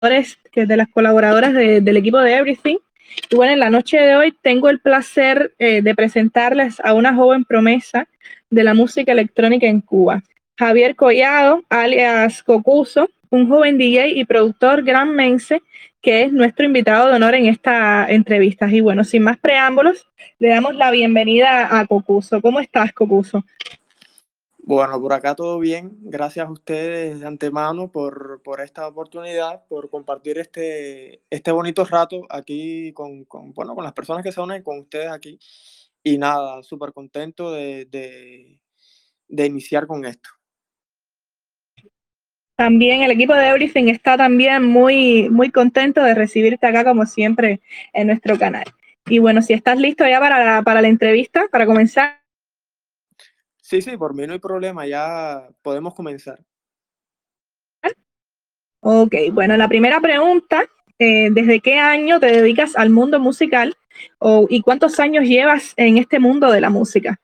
de las colaboradoras del equipo de Everything. Y bueno, en la noche de hoy tengo el placer eh, de presentarles a una joven promesa de la música electrónica en Cuba, Javier Collado, alias Cocuso, un joven DJ y productor gran mense que es nuestro invitado de honor en esta entrevista. Y bueno, sin más preámbulos, le damos la bienvenida a Cocuso. ¿Cómo estás, Cocuso? Bueno, por acá todo bien. Gracias a ustedes de antemano por, por esta oportunidad, por compartir este, este bonito rato aquí con, con, bueno, con las personas que se unen con ustedes aquí. Y nada, súper contento de, de, de iniciar con esto. También el equipo de Everything está también muy, muy contento de recibirte acá como siempre en nuestro canal. Y bueno, si estás listo ya para, para la entrevista, para comenzar. Sí, sí, por mí no hay problema, ya podemos comenzar. Ok, bueno, la primera pregunta, eh, ¿desde qué año te dedicas al mundo musical o, y cuántos años llevas en este mundo de la música?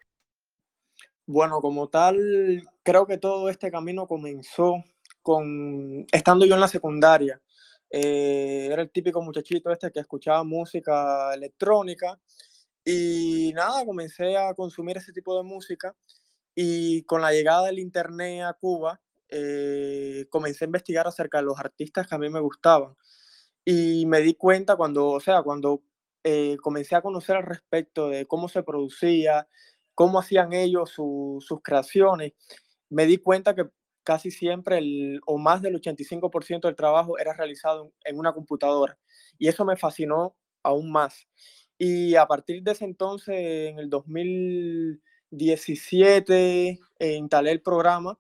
Bueno, como tal, creo que todo este camino comenzó con estando yo en la secundaria. Eh, era el típico muchachito este que escuchaba música electrónica y nada, comencé a consumir ese tipo de música y con la llegada del Internet a Cuba, eh, comencé a investigar acerca de los artistas que a mí me gustaban. Y me di cuenta cuando, o sea, cuando eh, comencé a conocer al respecto de cómo se producía, cómo hacían ellos sus creaciones, me di cuenta que casi siempre el, o más del 85% del trabajo era realizado en una computadora. Y eso me fascinó aún más. Y a partir de ese entonces, en el 2000 17 eh, instalé el programa,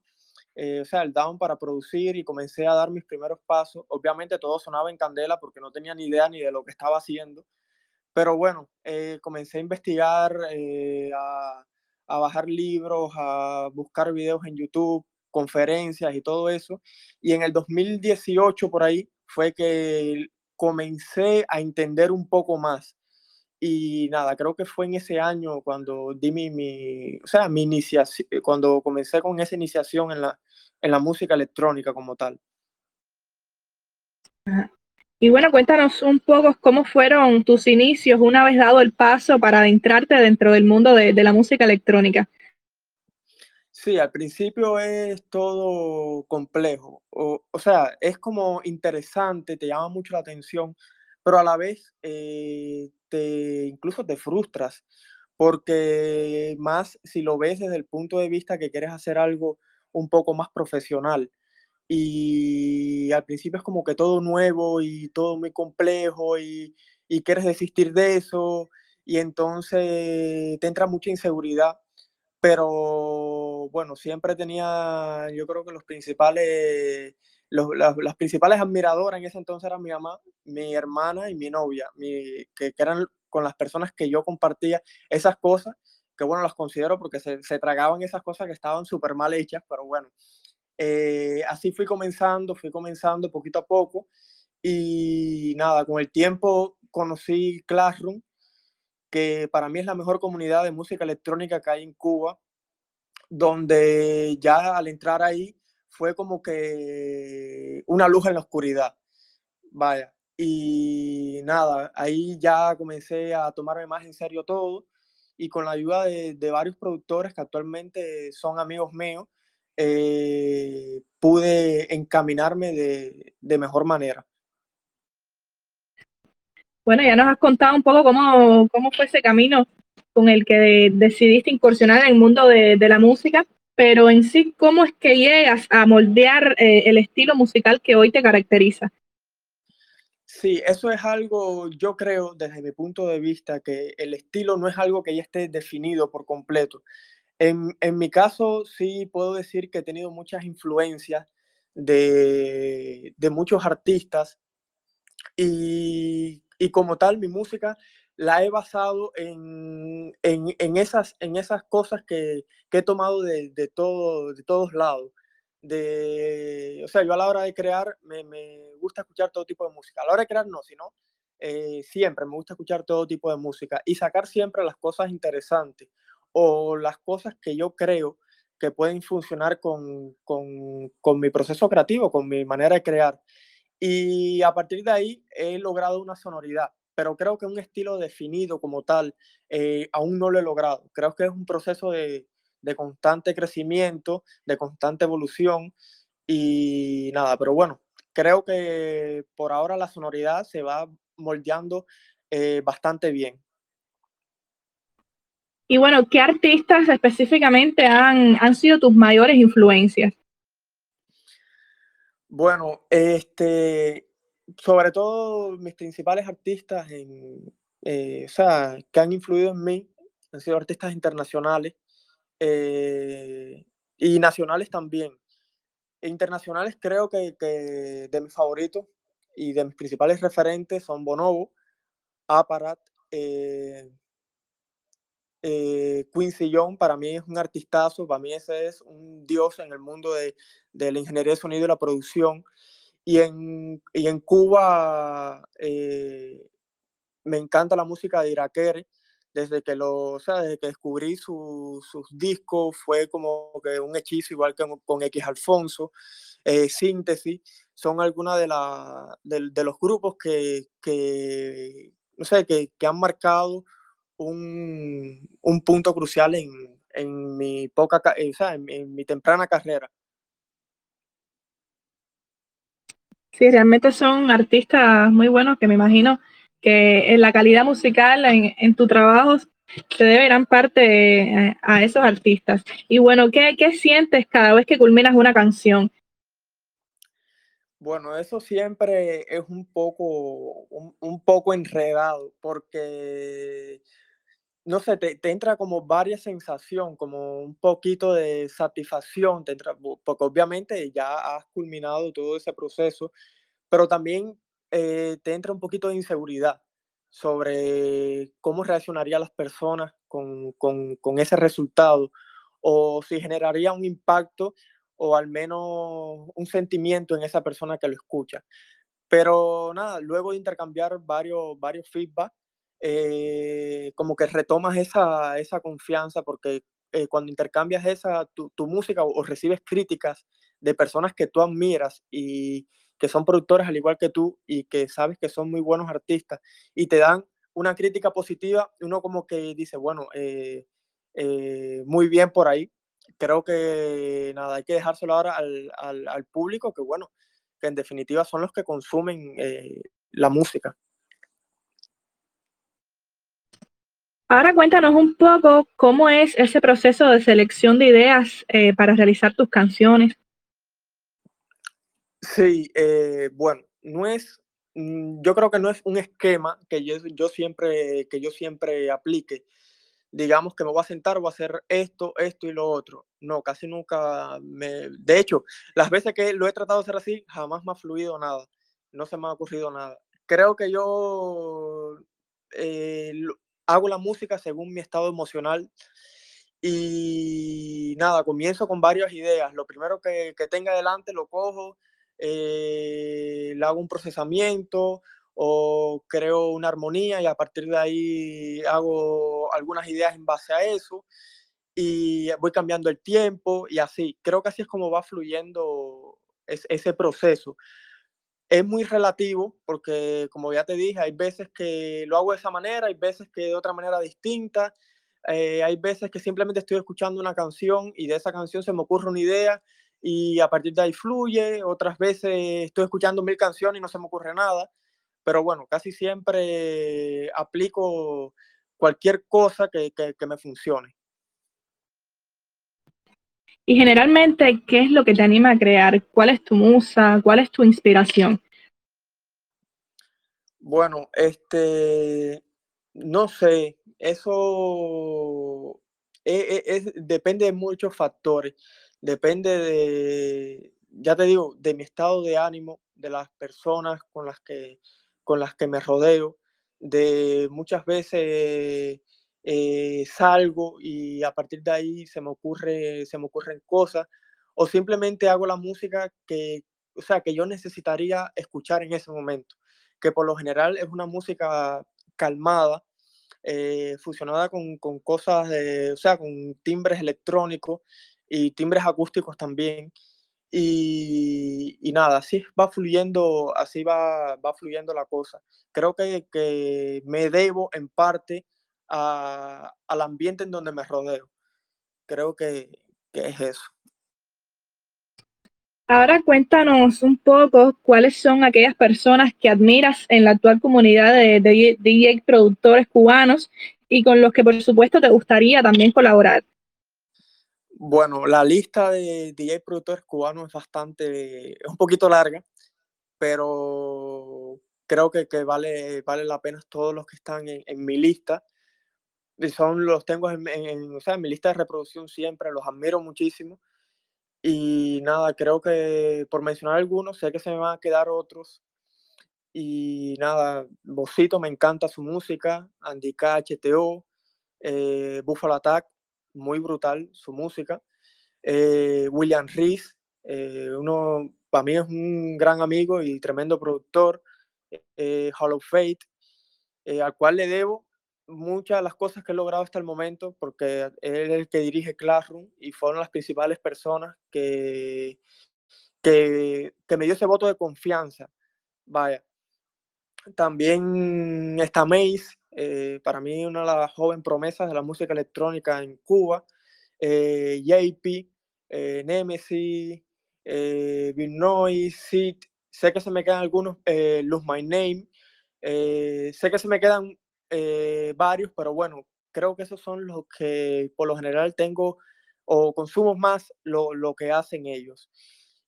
eh, o sea, el Down para producir y comencé a dar mis primeros pasos. Obviamente todo sonaba en candela porque no tenía ni idea ni de lo que estaba haciendo. Pero bueno, eh, comencé a investigar, a, a, bajar libros, a buscar videos en YouTube, conferencias y todo eso. Y en el 2018 por ahí fue que comencé a entender un poco más y nada, creo que fue en ese año cuando di mi, mi o sea, mi iniciación, cuando comencé con esa iniciación en la, en la música electrónica como tal. Y bueno, cuéntanos un poco cómo fueron tus inicios una vez dado el paso para adentrarte dentro del mundo de, de la música electrónica. Sí, al principio es todo complejo, o, o, sea, es como interesante, te llama mucho la atención, pero a la vez eh, incluso te frustras, porque más si lo ves desde el punto de vista que quieres hacer algo un poco más profesional. Y al principio es como que todo nuevo y todo muy complejo y, y quieres desistir de eso y entonces te entra mucha inseguridad. Pero bueno, siempre tenía, yo creo que los principales las, principales admiradoras en ese entonces eran mi mamá, mi hermana y mi novia, mi, que, eran con las personas que yo compartía esas cosas, que bueno, las considero porque se, se tragaban esas cosas que estaban súper mal hechas, pero bueno, eh, así fui comenzando, fui comenzando poquito a poco y nada, con el tiempo conocí Classroom, que para mí es la mejor comunidad de música electrónica que hay en Cuba, donde ya al entrar ahí fue como que una luz en la oscuridad. Vaya. Y nada, ahí ya comencé a tomarme más en serio todo y con la ayuda de, varios productores que actualmente son amigos míos, eh, pude encaminarme de, de, mejor manera. Bueno, ya nos has contado un poco cómo, cómo fue ese camino con el que decidiste incursionar en el mundo de, de la música pero en sí, ¿cómo es que llegas a moldear eh, el estilo musical que hoy te caracteriza? Sí, eso es algo, yo creo, desde mi punto de vista, que el estilo no es algo que ya esté definido por completo. En, en mi caso, sí puedo decir que he tenido muchas influencias de, de muchos artistas y, y como tal, mi música la he basado en, en, en, esas, en esas cosas que, que he tomado de, de, todo, de todos lados. De, o sea, yo a la hora de crear me, me, gusta escuchar todo tipo de música. A la hora de crear no, sino eh, siempre me gusta escuchar todo tipo de música y sacar siempre las cosas interesantes o las cosas que yo creo que pueden funcionar con, con, con mi proceso creativo, con mi manera de crear. Y a partir de ahí he logrado una sonoridad, pero creo que un estilo definido como tal eh, aún no lo he logrado. Creo que es un proceso de, de constante crecimiento, de constante evolución y nada, pero bueno, creo que por ahora la sonoridad se va moldeando eh, bastante bien. Y bueno, ¿qué artistas específicamente han, han sido tus mayores influencias? Bueno, este, sobre todo mis principales artistas eh, o sea, que han influido en mí han sido artistas internacionales eh, y nacionales también. Internacionales creo que, que, de mis favoritos y de mis principales referentes son Bonobo, Aparat, eh, Quincy Young, para mí es un artistazo, para mí ese es un dios en el mundo de, de la ingeniería de sonido y la producción. Y en, y en Cuba eh, me encanta la música de Irakere, desde que, lo, o sea, desde que descubrí sus discos fue como que un hechizo, igual que con X Alfonso, eh, Síntesis, son algunos de, la, de, de, los grupos que, que no sé, que, que han marcado un, un, punto crucial en, en mi poca, o sea, en, en mi temprana carrera. Sí, realmente son artistas muy buenos que me imagino que en la calidad musical, en, en tu trabajo, se debe gran parte eh, a esos artistas. Y bueno, ¿qué, ¿qué, sientes cada vez que culminas una canción? Bueno, eso siempre es un poco, un, un poco enredado, porque, no sé, te, te, entra como varias sensación, como un poquito de satisfacción, te entra, porque obviamente ya has culminado todo ese proceso, pero también eh, te entra un poquito de inseguridad sobre cómo reaccionarían las personas con, con, con, ese resultado o si generaría un impacto o al menos un sentimiento en esa persona que lo escucha. Pero nada, luego de intercambiar varios, varios feedback, eh, como que retomas esa, esa confianza porque eh, cuando intercambias esa, tu, tu música o, recibes críticas de personas que tú admiras y, que son productores al igual que tú y que sabes que son muy buenos artistas y te dan una crítica positiva, uno como que dice, bueno, eh, eh, muy bien por ahí. Creo que nada, hay que dejárselo ahora al, al, al público, que bueno, que en definitiva son los que consumen eh, la música. Ahora cuéntanos un poco cómo es ese proceso de selección de ideas eh, para realizar tus canciones. Sí, eh, bueno, no es, mm, yo creo que no es un esquema que yo, siempre, que yo siempre aplique. Digamos que me voy a sentar, voy a hacer esto, esto y lo otro. No, casi nunca me... De hecho, las veces que lo he tratado de hacer así, jamás me ha fluido nada. No se me ha ocurrido nada. Creo que yo eh, hago la música según mi estado emocional y nada, comienzo con varias ideas. Lo primero que, que tenga adelante lo cojo eh, le hago un procesamiento o creo una armonía y a partir de ahí hago algunas ideas en base a eso y voy cambiando el tiempo y así. Creo que así es como va fluyendo es, ese proceso. Es muy relativo porque, como ya te dije, hay veces que lo hago de esa manera, hay veces que de otra manera distinta, eh, hay veces que simplemente estoy escuchando una canción y de esa canción se me ocurre una idea y a partir de ahí fluye. Otras veces estoy escuchando mil canciones y no se me ocurre nada, pero bueno, casi siempre aplico cualquier cosa que, que, que me funcione. Y generalmente, ¿qué es lo que te anima a crear? ¿Cuál es tu musa? ¿Cuál es tu inspiración? Bueno, este, no sé, eso es, es, depende de muchos factores depende de, ya te digo, de mi estado de ánimo, de las personas con las que, con las que me rodeo, de muchas veces eh, salgo y a partir de ahí se me, ocurre, se me ocurren cosas o simplemente hago la música que, o sea, que yo necesitaría escuchar en ese momento, que por lo general es una música calmada, eh, fusionada con, con cosas, de, o sea, con timbres electrónicos y timbres acústicos también. Y, nada, así va fluyendo, así va, va fluyendo la cosa. Creo que, que me debo en parte al ambiente en donde me rodeo. Creo que, que es eso. Ahora cuéntanos un poco cuáles son aquellas personas que admiras en la actual comunidad de, DJ productores cubanos y con los que por supuesto te gustaría también colaborar. Bueno, la lista de DJ productores cubanos es bastante, es un poquito larga, pero creo que, que vale, vale la pena todos los que están en, mi lista. Son los tengo en, en, o sea, en mi lista de reproducción siempre, los admiro muchísimo y nada, creo que por mencionar algunos, sé que se me van a quedar otros. Y nada, Bocito me encanta su música, Andy HTO, eh, Buffalo Attack, muy brutal su música. Eh, William Reese, eh, uno para mí es un gran amigo y tremendo productor. Eh, Hall of Fate, al cual le debo muchas de las cosas que he logrado hasta el momento, porque él es el que dirige Classroom y fueron las principales personas que, que, me dio ese voto de confianza. Vaya. También está Mace, eh, para mí una de las jóvenes promesas de la música electrónica en Cuba. Eh, JP, eh, Nemesis, eh, Sid. Sé que se me quedan algunos, Lose My Name. sé que se me quedan eh, varios, pero bueno, creo que esos son los que por lo general tengo o consumo más lo, lo que hacen ellos.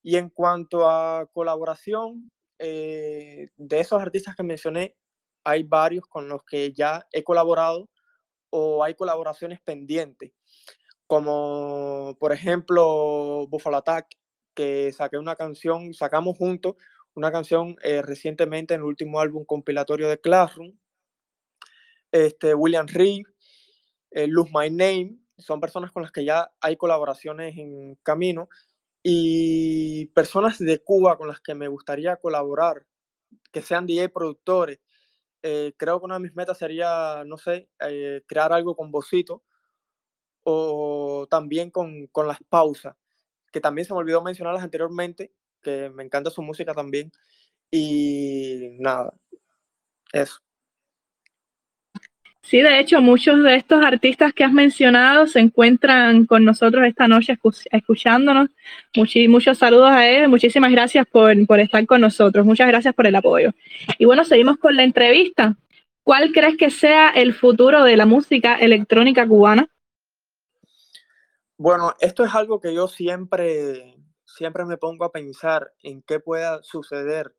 Y en cuanto a colaboración, eh, de esos artistas que mencioné, hay varios con los que ya he colaborado o hay colaboraciones pendientes, como por ejemplo Buffalo Attack, que saqué una canción, sacamos juntos una canción eh, recientemente en el último álbum compilatorio de Classroom, este, William Reeve, eh, My Name, son personas con las que ya hay colaboraciones en camino y personas de Cuba con las que me gustaría colaborar, que sean DJ productores. Eh, creo que una de mis metas sería, no sé, eh, crear algo con Bocito o también con, con las pausas, que también se me olvidó mencionarlas anteriormente, que me encanta su música también. Y nada, eso. Sí, de hecho, muchos de estos artistas que has mencionado se encuentran con nosotros esta noche escuchándonos. muchos saludos a él, muchísimas gracias por, por estar con nosotros, muchas gracias por el apoyo. Y bueno, seguimos con la entrevista. ¿Cuál crees que sea el futuro de la música electrónica cubana? Bueno, esto es algo que yo siempre, siempre me pongo a pensar en qué pueda suceder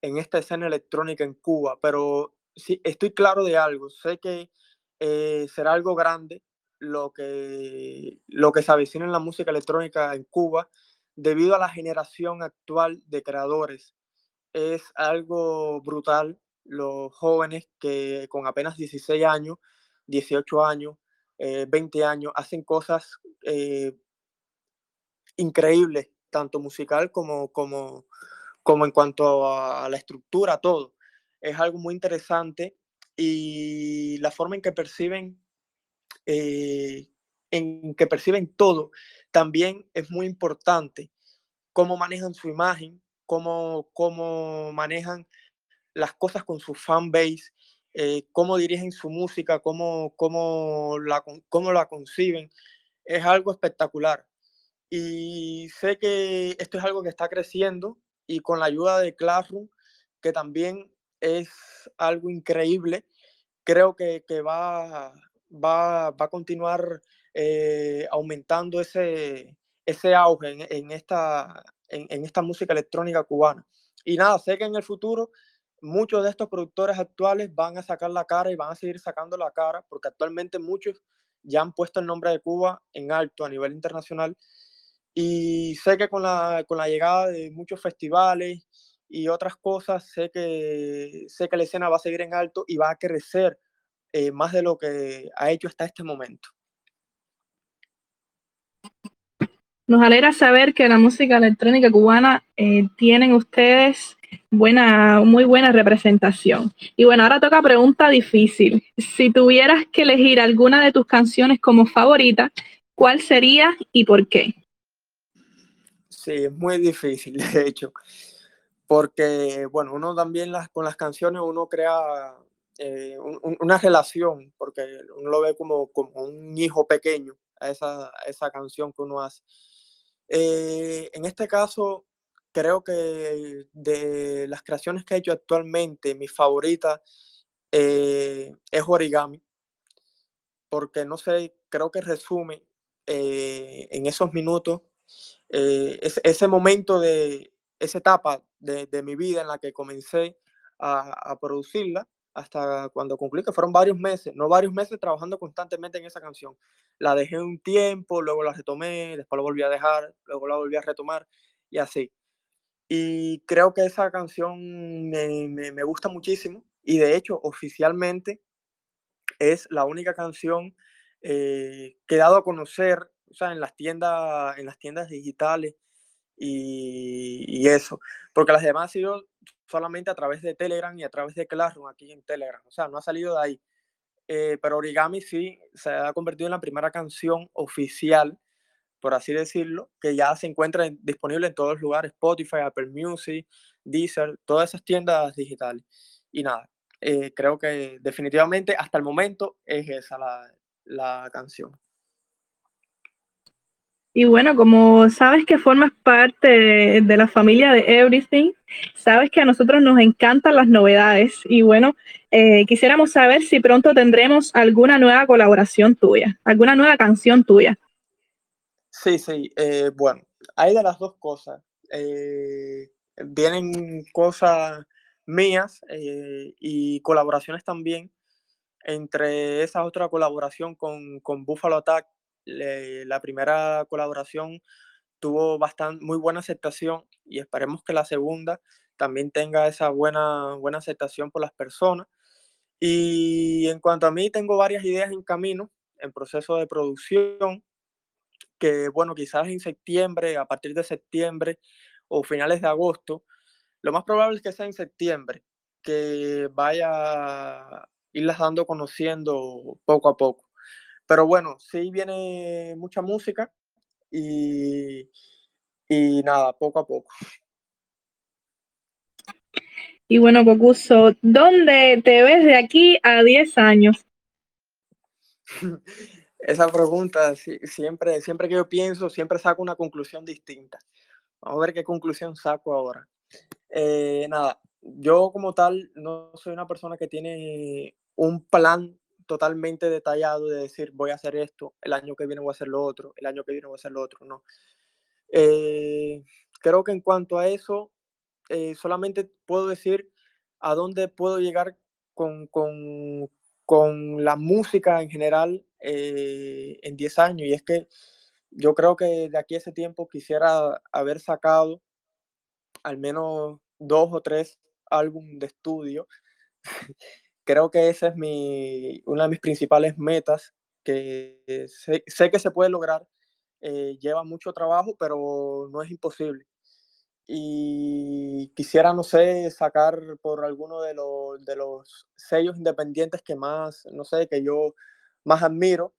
en esta escena electrónica en Cuba, pero sí, estoy claro de algo. Sé que eh, será algo grande lo que, lo que se avecina en la música electrónica en Cuba debido a la generación actual de creadores. Es algo brutal. Los jóvenes que con apenas 16 años, 18 años, 20 eh, años, hacen cosas eh, increíbles, tanto musical como, como, como en cuanto a la estructura, todo es algo muy interesante y la forma en que perciben, eh, en que perciben todo, también es muy importante. Cómo manejan su imagen, cómo, cómo manejan las cosas con su fan base, eh, cómo dirigen su música, cómo, cómo, la, cómo la conciben. Es algo espectacular. Y sé que esto es algo que está creciendo y con la ayuda de Classroom, que también es algo increíble. Creo que, va, va, a continuar eh, aumentando ese, ese auge en, esta, en, esta música electrónica cubana. Y nada, sé que en el futuro muchos de estos productores actuales van a sacar la cara y van a seguir sacando la cara, porque actualmente muchos ya han puesto el nombre de Cuba en alto a nivel internacional. Y sé que con la, con la llegada de muchos festivales y otras cosas, sé que, sé que la escena va a seguir en alto y va a crecer eh, más de lo que ha hecho hasta este momento. Nos alegra saber que la música electrónica cubana eh, tienen ustedes buena, muy buena representación. Y bueno, ahora toca pregunta difícil. Si tuvieras que elegir alguna de tus canciones como favorita, ¿cuál sería y por qué? Sí, es muy difícil, de hecho, porque, bueno, uno también las, con las canciones uno crea eh, una relación, porque uno lo ve como, como un hijo pequeño a esa, esa canción que uno hace. Eh, en este caso, creo que de las creaciones que he hecho actualmente, mi favorita eh, es Origami, porque no sé, creo que resume en esos minutos ese, momento de esa etapa de, mi vida en la que comencé a, a producirla hasta cuando concluí, que fueron varios meses, no varios meses trabajando constantemente en esa canción. La dejé un tiempo, luego la retomé, después la volví a dejar, luego la volví a retomar y así. Y creo que esa canción me, me, gusta muchísimo y de hecho oficialmente es la única canción eh, que he dado a conocer o sea, en las tiendas, en las tiendas digitales y, y eso, porque las demás han sido solamente a través de Telegram y a través de Classroom aquí en Telegram. O sea, no ha salido de ahí. Eh, pero Origami sí se ha convertido en la primera canción oficial, por así decirlo, que ya se encuentra disponible en todos los lugares, Spotify, Apple Music, Deezer, todas esas tiendas digitales. Y nada, eh, creo que definitivamente hasta el momento es esa la, la canción. Y bueno, como sabes que formas parte de, la familia de Everything, sabes que a nosotros nos encantan las novedades y bueno, eh, quisiéramos saber si pronto tendremos alguna nueva colaboración tuya, alguna nueva canción tuya. Sí, sí, eh, bueno, hay de las dos cosas. Eh, vienen cosas mías y colaboraciones también. Entre esa otra colaboración con, con Buffalo Attack, la primera colaboración tuvo bastante, muy buena aceptación y esperemos que la segunda también tenga esa buena, buena aceptación por las personas. Y en cuanto a mí, tengo varias ideas en camino, en proceso de producción, que bueno, quizás en septiembre, a partir de septiembre o finales de agosto, lo más probable es que sea en septiembre, que vaya a irlas dando conociendo poco a poco. Pero bueno, sí viene mucha música y, y nada, poco a poco. Y bueno, Cocuso, ¿dónde te ves de aquí a 10 años? Esa pregunta, siempre, siempre que yo pienso, siempre saco una conclusión distinta. Vamos a ver qué conclusión saco ahora. Eh, nada, yo como tal no soy una persona que tiene un plan totalmente detallado de decir voy a hacer esto, el año que viene voy a hacer lo otro, el año que viene voy a hacer lo otro, no. Eh, creo que en cuanto a eso, eh, solamente puedo decir a dónde puedo llegar con, con, con la música en general eh, en 10 años. Y es que yo creo que de aquí a ese tiempo quisiera haber sacado al menos dos o tres álbumes de estudio creo que esa es mi, una de mis principales metas, que sé, que se puede lograr. Eh, lleva mucho trabajo, pero no es imposible. Y quisiera, no sé, sacar por alguno de los, de los sellos independientes que más, no sé, que yo más admiro,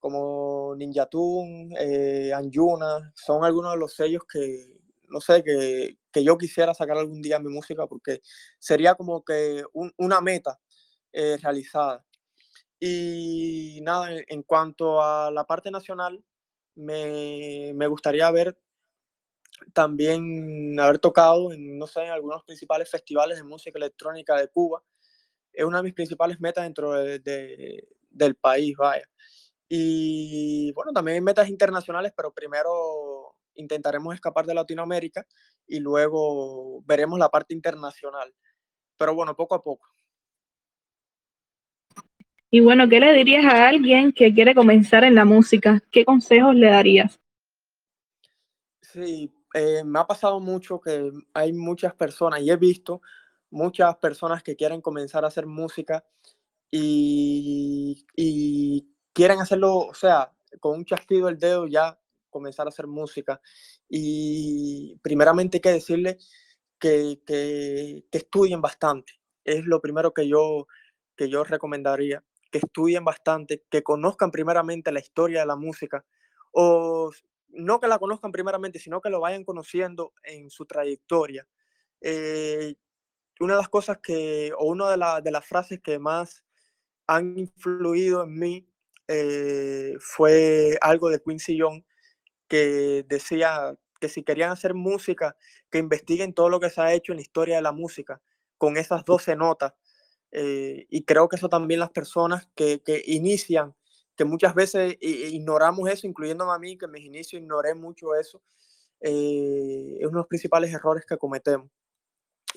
como Ninja Tune, eh, Anjuna, son algunos de los sellos que, no sé, que, que, yo quisiera sacar algún día mi música, porque sería como que una meta eh, realizada. Y nada, en, cuanto a la parte nacional, me, me, gustaría ver también haber tocado en, no sé, en algunos principales festivales de música electrónica de Cuba. Es una de mis principales metas dentro de, del país, vaya. Y bueno, también hay metas internacionales, pero primero intentaremos escapar de Latinoamérica y luego veremos la parte internacional. Pero bueno, poco a poco. Y bueno, ¿qué le dirías a alguien que quiere comenzar en la música? ¿Qué consejos le darías? Sí, eh, me ha pasado mucho que hay muchas personas y he visto muchas personas que quieren comenzar a hacer música y, y quieren hacerlo, o sea, con un chasquido el dedo ya comenzar a hacer música. Y primeramente hay que decirle que, que, que estudien bastante. Es lo primero que yo, que yo recomendaría que estudien bastante, que conozcan primeramente la historia de la música, o no que la conozcan primeramente, sino que lo vayan conociendo en su trayectoria. Eh, una de las cosas que, o una de, las frases que más han influido en mí eh, fue algo de Quincy Young que decía que si querían hacer música, que investiguen todo lo que se ha hecho en la historia de la música con esas 12 notas. Eh, y creo que eso también las personas que, que inician, que muchas veces ignoramos eso, incluyéndome a mí, que en mis inicios ignoré mucho eso, eh, es uno de los principales errores que cometemos.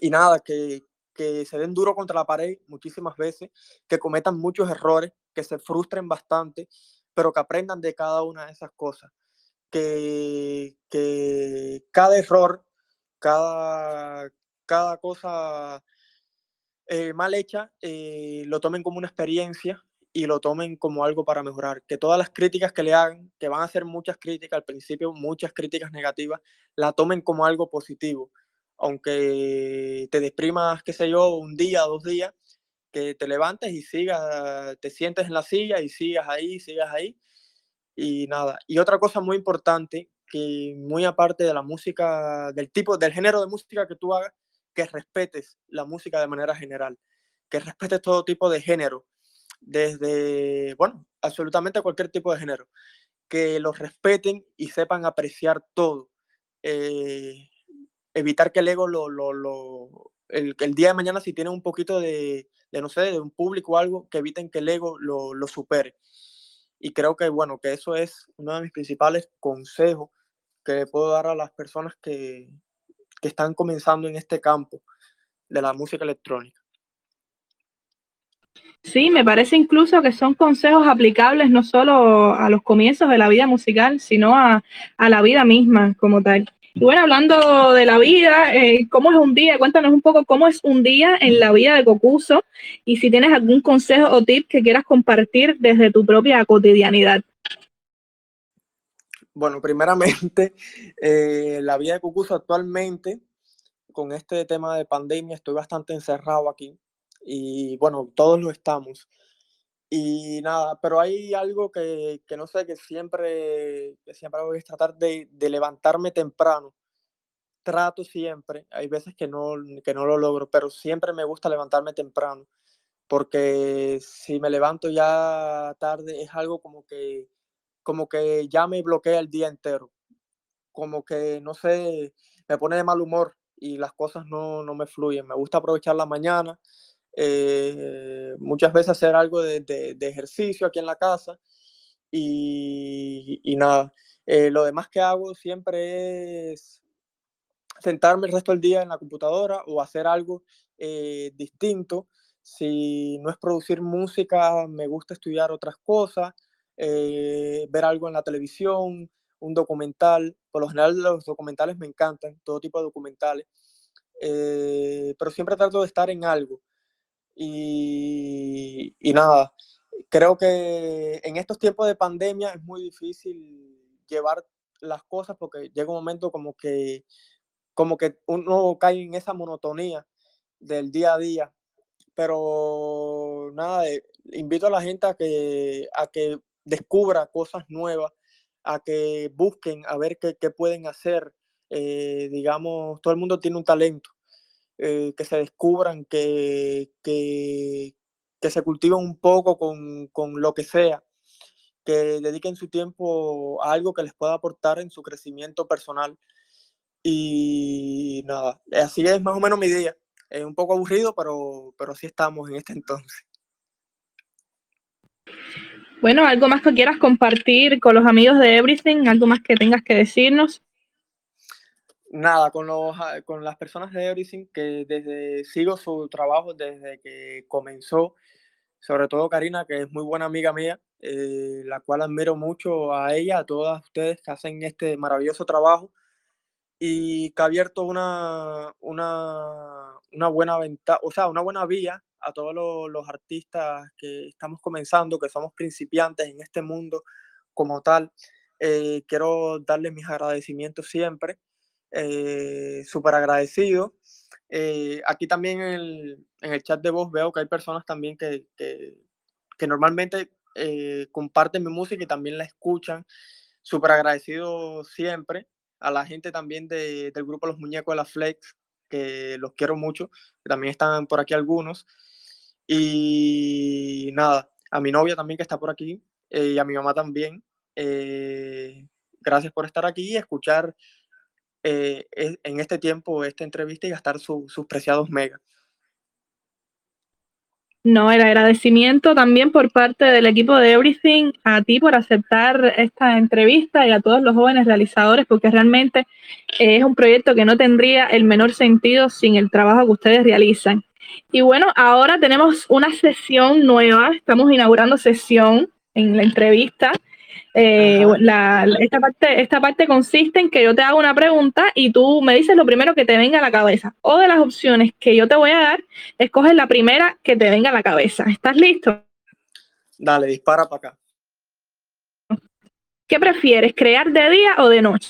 Y nada, que, que se den duro contra la pared muchísimas veces, que cometan muchos errores, que se frustren bastante, pero que aprendan de cada una de esas cosas. Que, que cada error, cada, cada cosa eh, mal hecha, eh, lo tomen como una experiencia y lo tomen como algo para mejorar. Que todas las críticas que le hagan, que van a ser muchas críticas al principio, muchas críticas negativas, la tomen como algo positivo. Aunque te deprimas, qué sé yo, un día, dos días, que te levantes y sigas, te sientes en la silla y sigas ahí, sigas ahí. Y nada. Y otra cosa muy importante, que muy aparte de la música, del tipo, del género de música que tú hagas, que respetes la música de manera general, que respetes todo tipo de género, desde, bueno, absolutamente cualquier tipo de género, que los respeten y sepan apreciar todo. Eh, evitar que el ego lo, lo, lo el, día de mañana si tienen un poquito de, de, no sé, de un público o algo, que eviten que el ego lo, lo supere. Y creo que, bueno, que eso es uno de mis principales consejos que puedo dar a las personas que, que están comenzando en este campo de la música electrónica. Sí, me parece incluso que son consejos aplicables no solo a los comienzos de la vida musical, sino a, a la vida misma como tal. Y bueno, hablando de la vida, eh, ¿cómo es un día? Cuéntanos un poco cómo es un día en la vida de Cocuso y si tienes algún consejo o tip que quieras compartir desde tu propia cotidianidad. Bueno, primeramente, eh, la vida de Cucuso actualmente, con este tema de pandemia, estoy bastante encerrado aquí y bueno, todos lo estamos. Y nada, pero hay algo que, que no sé, que siempre, que siempre voy a tratar de, de, levantarme temprano. Trato siempre, hay veces que no, que no lo logro, pero siempre me gusta levantarme temprano, porque si me levanto ya tarde es algo como que como que ya me bloquea el día entero, como que, no sé, me pone de mal humor y las cosas no, no me fluyen. Me gusta aprovechar la mañana, eh, muchas veces hacer algo de, de, de, ejercicio aquí en la casa y, y nada. Eh, lo demás que hago siempre es sentarme el resto del día en la computadora o hacer algo eh, distinto. Si no es producir música, me gusta estudiar otras cosas eh, ver algo en la televisión, un documental. Por lo general los documentales me encantan, todo tipo de documentales. Eh, pero siempre trato de estar en algo. Y, y, nada, creo que en estos tiempos de pandemia es muy difícil llevar las cosas porque llega un momento como que, como que uno cae en esa monotonía del día a día. Pero nada, eh, invito a la gente a que, a que descubra cosas nuevas, a que busquen a ver qué, qué pueden hacer. Eh, digamos, todo el mundo tiene un talento, eh, que se descubran, que, que, que se cultiven un poco con, con, lo que sea, que dediquen su tiempo a algo que les pueda aportar en su crecimiento personal. Y nada, así es más o menos mi día. Es un poco aburrido, pero, pero sí estamos en este entonces. Bueno, algo más que quieras compartir con los amigos de Everything, algo más que tengas que decirnos. Nada, con, los, con las personas de Everything que desde sigo su trabajo desde que comenzó, sobre todo Karina, que es muy buena amiga mía, eh, la cual admiro mucho a ella, a todas ustedes que hacen este maravilloso trabajo y que ha abierto una, una, una buena venta, o sea, una buena vía a todos los, artistas que estamos comenzando, que somos principiantes en este mundo como tal. Eh, quiero darles mis agradecimientos siempre, eh, súper agradecido. Eh, aquí también en el, chat de voz veo que hay personas también que, que, normalmente eh, comparten mi música y también la escuchan. súper agradecido siempre a la gente también del grupo Los Muñecos de la Flex, que los quiero mucho, también están por aquí algunos. Y nada, a mi novia también que está por aquí eh, y a mi mamá también. Eh, gracias por estar aquí y escuchar eh, en este tiempo esta entrevista y gastar sus preciados megas. No, el agradecimiento también por parte del equipo de Everything a ti por aceptar esta entrevista y a todos los jóvenes realizadores, porque realmente es un proyecto que no tendría el menor sentido sin el trabajo que ustedes realizan. Y bueno, ahora tenemos una sesión nueva, estamos inaugurando sesión en la entrevista eh, esta, parte, esta parte consiste en que yo te hago una pregunta y tú me dices lo primero que te venga a la cabeza. O de las opciones que yo te voy a dar, escoges la primera que te venga a la cabeza. ¿Estás listo? Dale, dispara para acá. ¿Qué prefieres, crear de día o de noche?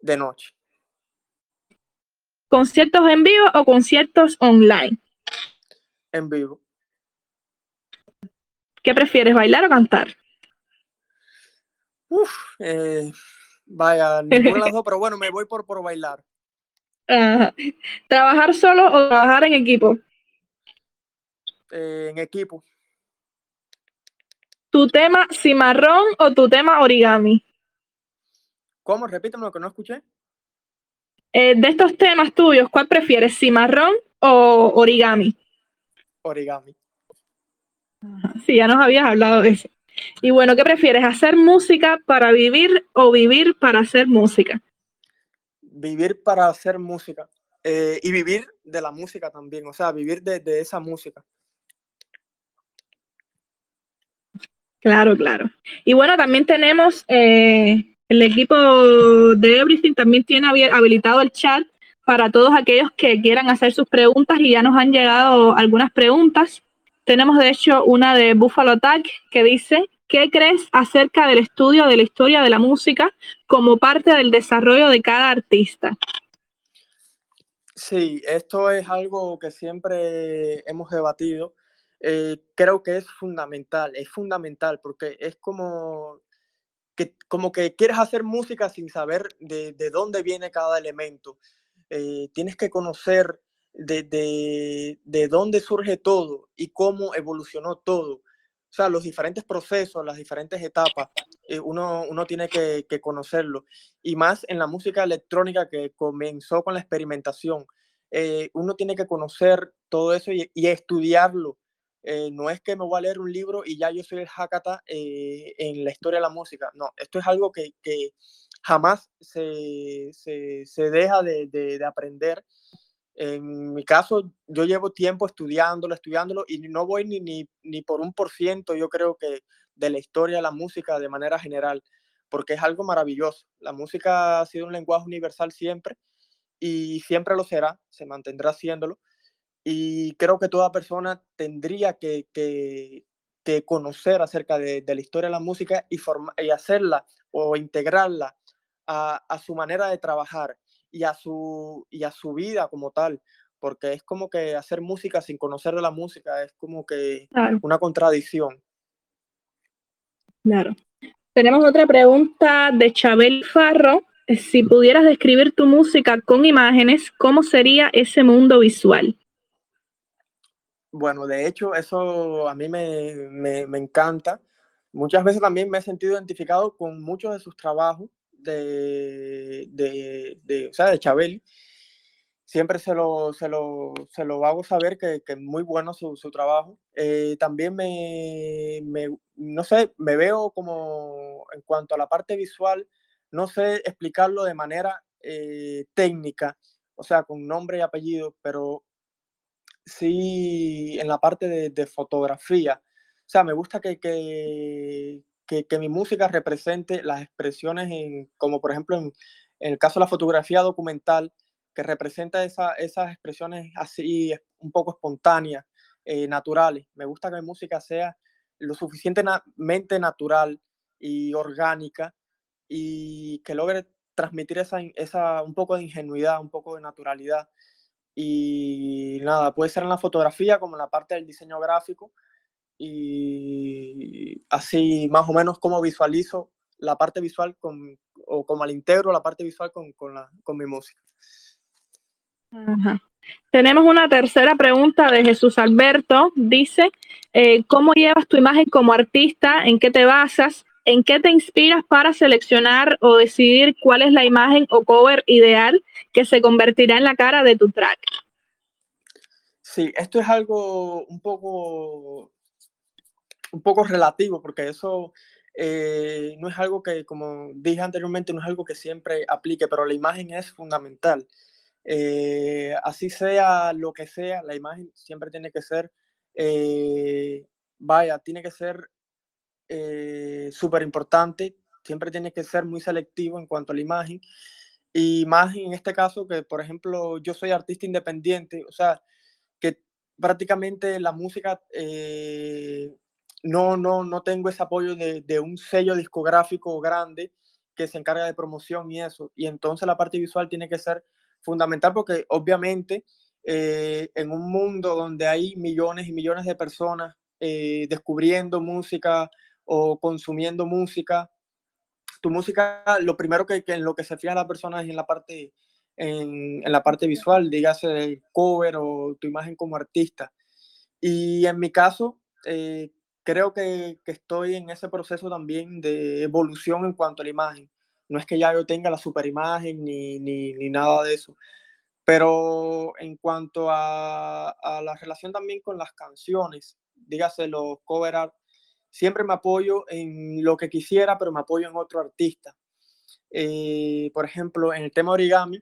De noche. ¿Conciertos en vivo o conciertos online? En vivo. ¿Qué prefieres, bailar o cantar? Uf, eh, vaya, ninguna de las pero bueno, me voy por, por bailar. ¿Trabajar solo o trabajar en equipo? Eh, en equipo. ¿Tu tema cimarrón o tu tema origami? ¿Cómo? Repíteme lo que no escuché. Eh, de estos temas tuyos, ¿cuál prefieres, cimarrón o origami? Origami. Sí, ya nos habías hablado de eso. Y bueno, ¿qué prefieres? ¿Hacer música para vivir o vivir para hacer música? Vivir para hacer música. Eh, y vivir de la música también, o sea, vivir de, esa música. Claro, claro. Y bueno, también tenemos eh, el equipo de Everything, también tiene habilitado el chat para todos aquellos que quieran hacer sus preguntas y ya nos han llegado algunas preguntas. Tenemos de hecho una de Buffalo Tag que dice, ¿qué crees acerca del estudio de la historia de la música como parte del desarrollo de cada artista? Sí, esto es algo que siempre hemos debatido. Eh, creo que es fundamental, es fundamental porque es como que, como que quieres hacer música sin saber de, dónde viene cada elemento. Eh, tienes que conocer de, de, dónde surge todo y cómo evolucionó todo. O sea, los diferentes procesos, las diferentes etapas, eh, uno, uno tiene que, que, conocerlo. Y más en la música electrónica que comenzó con la experimentación. Eh, uno tiene que conocer todo eso y, estudiarlo. Eh, no es que me voy a leer un libro y ya yo soy el Hakata en la historia de la música. No, esto es algo que, que jamás se, se, se deja de, de, de aprender en mi caso, yo llevo tiempo estudiándolo, estudiándolo y no voy ni, ni, ni por un por ciento, yo creo que de la historia de la música de manera general, porque es algo maravilloso. La música ha sido un lenguaje universal siempre y siempre lo será, se mantendrá haciéndolo. Y creo que toda persona tendría que, que, que conocer acerca de, de, la historia de la música y, y hacerla o integrarla a, a su manera de trabajar y a su, y a su vida como tal, porque es como que hacer música sin conocer de la música es como que una contradicción. Claro. Tenemos otra pregunta de Chabel Farro. Si pudieras describir tu música con imágenes, ¿cómo sería ese mundo visual? Bueno, de hecho, eso a mí me, me, me encanta. Muchas veces también me he sentido identificado con muchos de sus trabajos de, de, de, o sea, de Chabeli, siempre se lo, se lo, se lo hago saber que, es muy bueno su, su trabajo. Eh, también me, me, no sé, me veo como en cuanto a la parte visual, no sé explicarlo de manera eh, técnica, o sea, con nombre y apellido, pero sí en la parte de, fotografía. O sea, me gusta que, que, que, mi música represente las expresiones, en, como por ejemplo en, el caso de la fotografía documental, que representa esa, esas expresiones así un poco espontáneas, eh, naturales. Me gusta que mi música sea lo suficientemente natural y orgánica y que logre transmitir esa, esa, un poco de ingenuidad, un poco de naturalidad. Y nada, puede ser en la fotografía como en la parte del diseño gráfico, y así más o menos como visualizo la parte visual con, o como al integro la parte visual con, con, la, con mi música. Tenemos una tercera pregunta de Jesús Alberto. Dice, eh, ¿cómo llevas tu imagen como artista? ¿En qué te basas? ¿En qué te inspiras para seleccionar o decidir cuál es la imagen o cover ideal que se convertirá en la cara de tu track? Sí, esto es algo un poco, un poco relativo, porque eso eh, no es algo que, como dije anteriormente, no es algo que siempre aplique, pero la imagen es fundamental. Eh, así sea lo que sea, la imagen siempre tiene que ser, eh, vaya, tiene que ser súper importante, siempre tiene que ser muy selectivo en cuanto a la imagen. Y más en este caso que, por ejemplo, yo soy artista independiente, o sea, que prácticamente la música no, no, no tengo ese apoyo de, de, un sello discográfico grande que se encarga de promoción y eso. Y entonces la parte visual tiene que ser fundamental porque obviamente eh, en un mundo donde hay millones y millones de personas eh, descubriendo música o consumiendo música, tu música, lo primero que, en lo que se fija la persona es en la parte, en, en la parte visual, dígase el cover o tu imagen como artista. Y en mi caso, eh, creo que, que, estoy en ese proceso también de evolución en cuanto a la imagen. No es que ya yo tenga la super imagen ni, ni, ni nada de eso. Pero en cuanto a, a, la relación también con las canciones, dígase los cover art, siempre me apoyo en lo que quisiera, pero me apoyo en otro artista. Eh, por ejemplo, en el tema origami,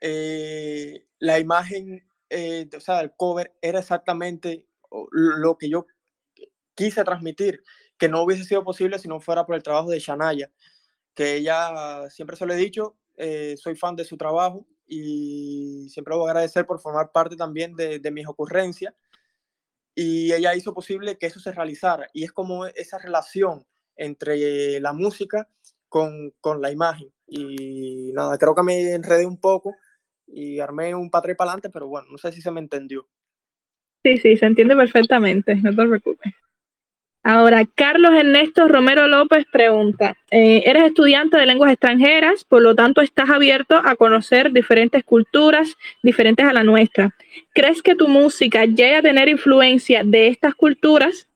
eh, la imagen, eh, o sea, el cover era exactamente lo que yo quise transmitir, que no hubiese sido posible si no fuera por el trabajo de Shanaya, que ella, siempre se lo he dicho, eh, soy fan de su trabajo y siempre voy a agradecer por formar parte también de, de mis ocurrencias. Y ella hizo posible que eso se realizara. Y es como esa relación entre la música con, con la imagen. Y nada, creo que me enredé un poco y armé un patrón para adelante, pero bueno, no sé si se me entendió. Sí, sí, se entiende perfectamente, no te preocupes. Ahora, Carlos Ernesto Romero López pregunta, eh, eres estudiante de lenguas extranjeras, por lo tanto estás abierto a conocer diferentes culturas diferentes a la nuestra. ¿Crees que tu música llega a tener influencia de estas culturas?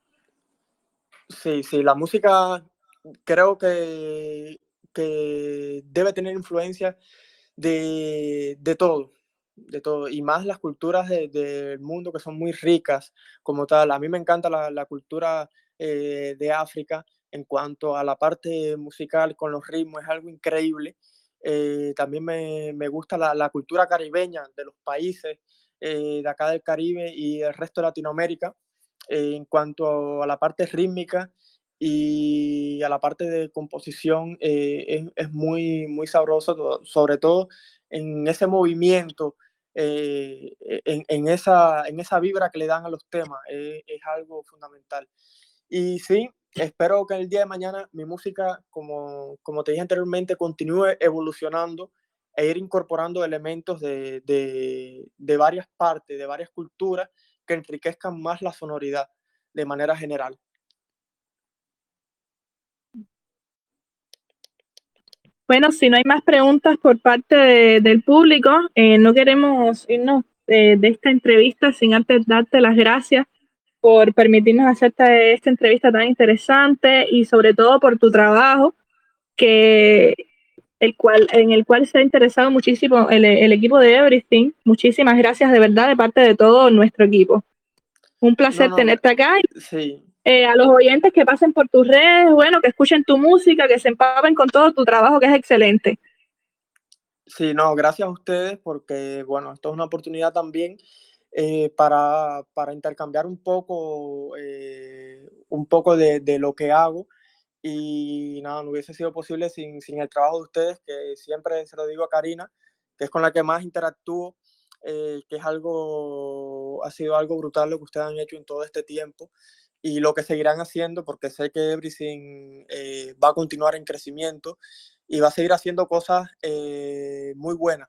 Sí, sí, la música creo que, que debe tener influencia de, de todo, de todo, y más las culturas del de, mundo que son muy ricas como tal. A mí me encanta la, la cultura eh, de África en cuanto a la parte musical con los ritmos, es algo increíble. Eh, también me, me gusta la, la, cultura caribeña de los países eh, de acá del Caribe y el resto de Latinoamérica en cuanto a la parte rítmica y a la parte de composición es, es, muy, muy sabroso, sobre todo en ese movimiento, en, en, esa, en esa vibra que le dan a los temas, es algo fundamental. Y sí, espero que el día de mañana mi música, como, como te dije anteriormente, continúe evolucionando e ir incorporando elementos de, de, de varias partes, de varias culturas que enriquezcan más la sonoridad de manera general. Bueno, si no hay más preguntas por parte de, del público, eh, no queremos irnos eh, de esta entrevista sin antes darte las gracias por permitirnos hacer esta entrevista tan interesante y sobre todo por tu trabajo, que el cual, en el cual se ha interesado muchísimo el, el equipo de Everything. Muchísimas gracias de verdad de parte de todo nuestro equipo. Un placer no, no, tenerte acá. Sí. Eh, a los oyentes que pasen por tus redes, bueno, que escuchen tu música, que se empapen con todo tu trabajo, que es excelente. Sí, no, gracias a ustedes porque, bueno, esto es una oportunidad también eh, para, para, intercambiar un poco, eh, un poco de, de, lo que hago. Y nada, no hubiese sido posible sin, sin, el trabajo de ustedes, que siempre se lo digo a Karina, que es con la que más interactúo, eh, que es algo, ha sido algo brutal lo que ustedes han hecho en todo este tiempo y lo que seguirán haciendo, porque sé que Everything eh, va a continuar en crecimiento y va a seguir haciendo cosas eh, muy buenas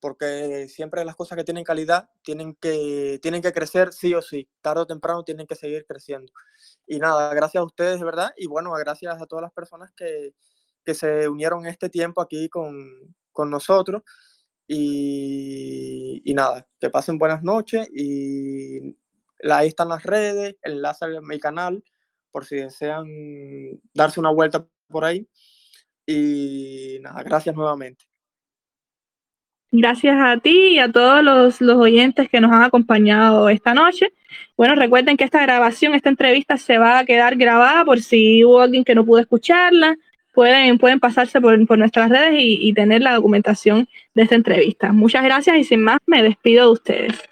porque siempre las cosas que tienen calidad tienen que, tienen que crecer sí o sí, tarde o temprano tienen que seguir creciendo. Y nada, gracias a ustedes, de verdad, y bueno, gracias a todas las personas que, que se unieron este tiempo aquí con, con nosotros. Y, nada, que pasen buenas noches y ahí están las redes, enlace a mi canal, por si desean darse una vuelta por ahí. Y nada, gracias nuevamente. Gracias a ti y a todos los, los, oyentes que nos han acompañado esta noche. Bueno, recuerden que esta grabación, esta entrevista se va a quedar grabada por si hubo alguien que no pudo escucharla. Pueden, pueden pasarse por, por nuestras redes y, y tener la documentación de esta entrevista. Muchas gracias y sin más me despido de ustedes.